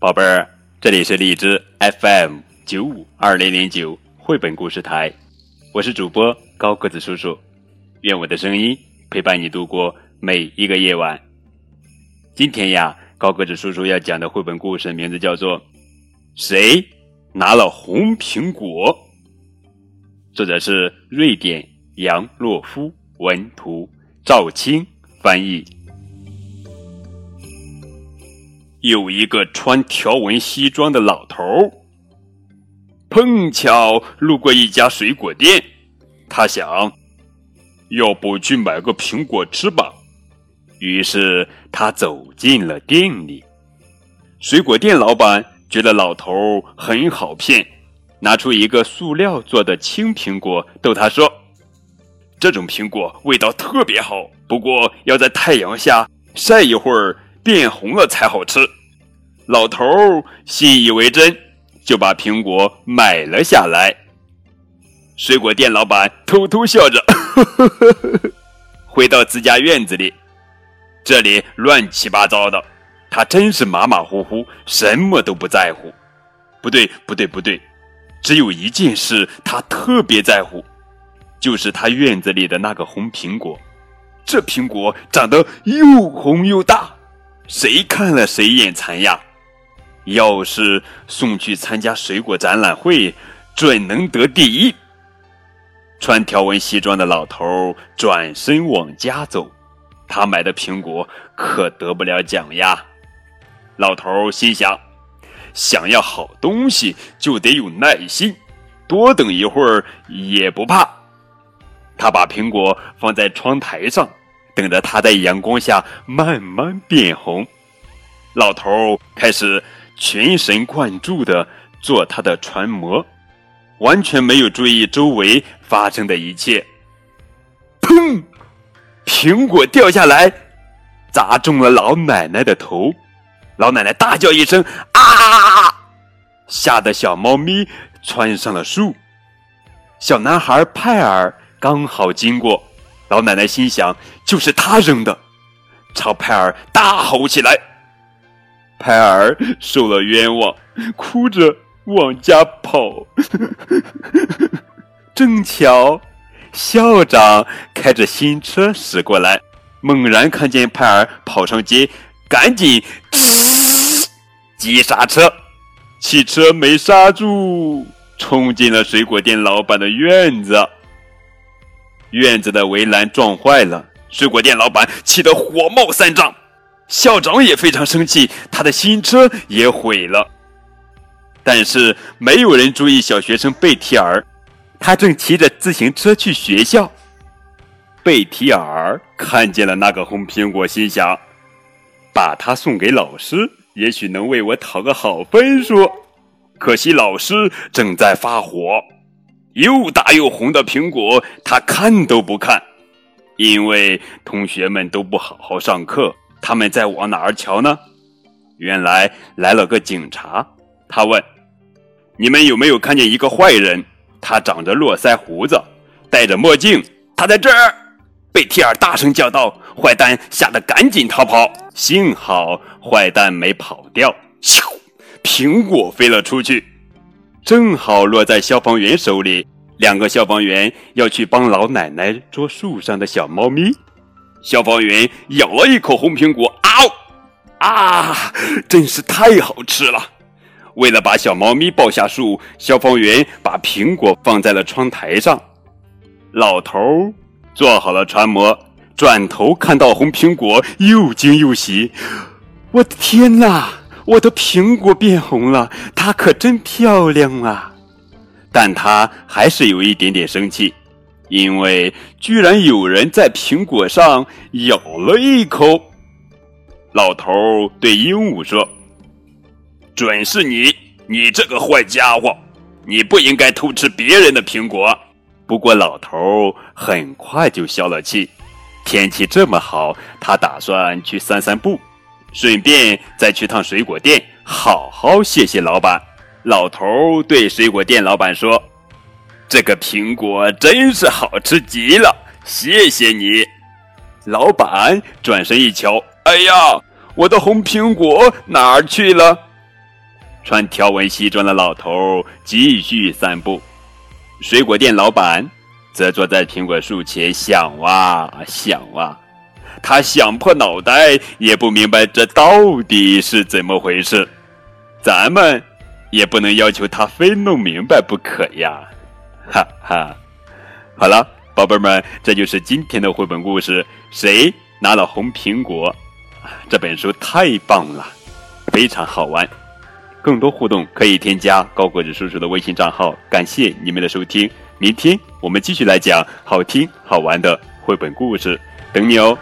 宝贝儿，这里是荔枝 FM 九五二零零九绘本故事台，我是主播高个子叔叔，愿我的声音陪伴你度过每一个夜晚。今天呀，高个子叔叔要讲的绘本故事名字叫做《谁拿了红苹果》，作者是瑞典杨洛夫文图，赵青翻译。有一个穿条纹西装的老头儿，碰巧路过一家水果店，他想，要不去买个苹果吃吧。于是他走进了店里。水果店老板觉得老头儿很好骗，拿出一个塑料做的青苹果，逗他说：“这种苹果味道特别好，不过要在太阳下晒一会儿。”变红了才好吃，老头信以为真，就把苹果买了下来。水果店老板偷偷笑着，回到自家院子里，这里乱七八糟的，他真是马马虎虎，什么都不在乎。不对，不对，不对，只有一件事他特别在乎，就是他院子里的那个红苹果。这苹果长得又红又大。谁看了谁眼馋呀！要是送去参加水果展览会，准能得第一。穿条纹西装的老头转身往家走，他买的苹果可得不了奖呀。老头心想：想要好东西就得有耐心，多等一会儿也不怕。他把苹果放在窗台上。等着它在阳光下慢慢变红，老头开始全神贯注的做他的船模，完全没有注意周围发生的一切。砰！苹果掉下来，砸中了老奶奶的头，老奶奶大叫一声“啊”，吓得小猫咪窜上了树。小男孩派尔刚好经过。老奶奶心想：“就是他扔的。”朝派尔大吼起来。派尔受了冤枉，哭着往家跑。正巧校长开着新车驶过来，猛然看见派尔跑上街，赶紧 急刹车，汽车没刹住，冲进了水果店老板的院子。院子的围栏撞坏了，水果店老板气得火冒三丈，校长也非常生气，他的新车也毁了。但是没有人注意小学生贝提尔，他正骑着自行车去学校。贝提尔看见了那个红苹果，心想：把它送给老师，也许能为我讨个好分数。可惜老师正在发火。又大又红的苹果，他看都不看，因为同学们都不好好上课，他们在往哪儿瞧呢？原来来了个警察，他问：“你们有没有看见一个坏人？他长着络腮胡子，戴着墨镜，他在这儿！”贝提尔大声叫道：“坏蛋吓得赶紧逃跑，幸好坏蛋没跑掉，咻，苹果飞了出去。”正好落在消防员手里。两个消防员要去帮老奶奶捉树上的小猫咪。消防员咬了一口红苹果，嗷！啊，真是太好吃了！为了把小猫咪抱下树，消防员把苹果放在了窗台上。老头做好了船模，转头看到红苹果，又惊又喜。我的天哪！我的苹果变红了，它可真漂亮啊！但他还是有一点点生气，因为居然有人在苹果上咬了一口。老头对鹦鹉说：“准是你，你这个坏家伙！你不应该偷吃别人的苹果。”不过老头很快就消了气。天气这么好，他打算去散散步。顺便再去趟水果店，好好谢谢老板。老头对水果店老板说：“这个苹果真是好吃极了，谢谢你。”老板转身一瞧，哎呀，我的红苹果哪儿去了？穿条纹西装的老头继续散步，水果店老板则坐在苹果树前想啊想啊，他想破脑袋也不明白这到底是怎么回事。咱们也不能要求他非弄明白不可呀，哈哈。好了，宝贝儿们，这就是今天的绘本故事。谁拿了红苹果？这本书太棒了，非常好玩。更多互动可以添加高个子叔叔的微信账号。感谢你们的收听，明天我们继续来讲好听好玩的绘本故事，等你哦。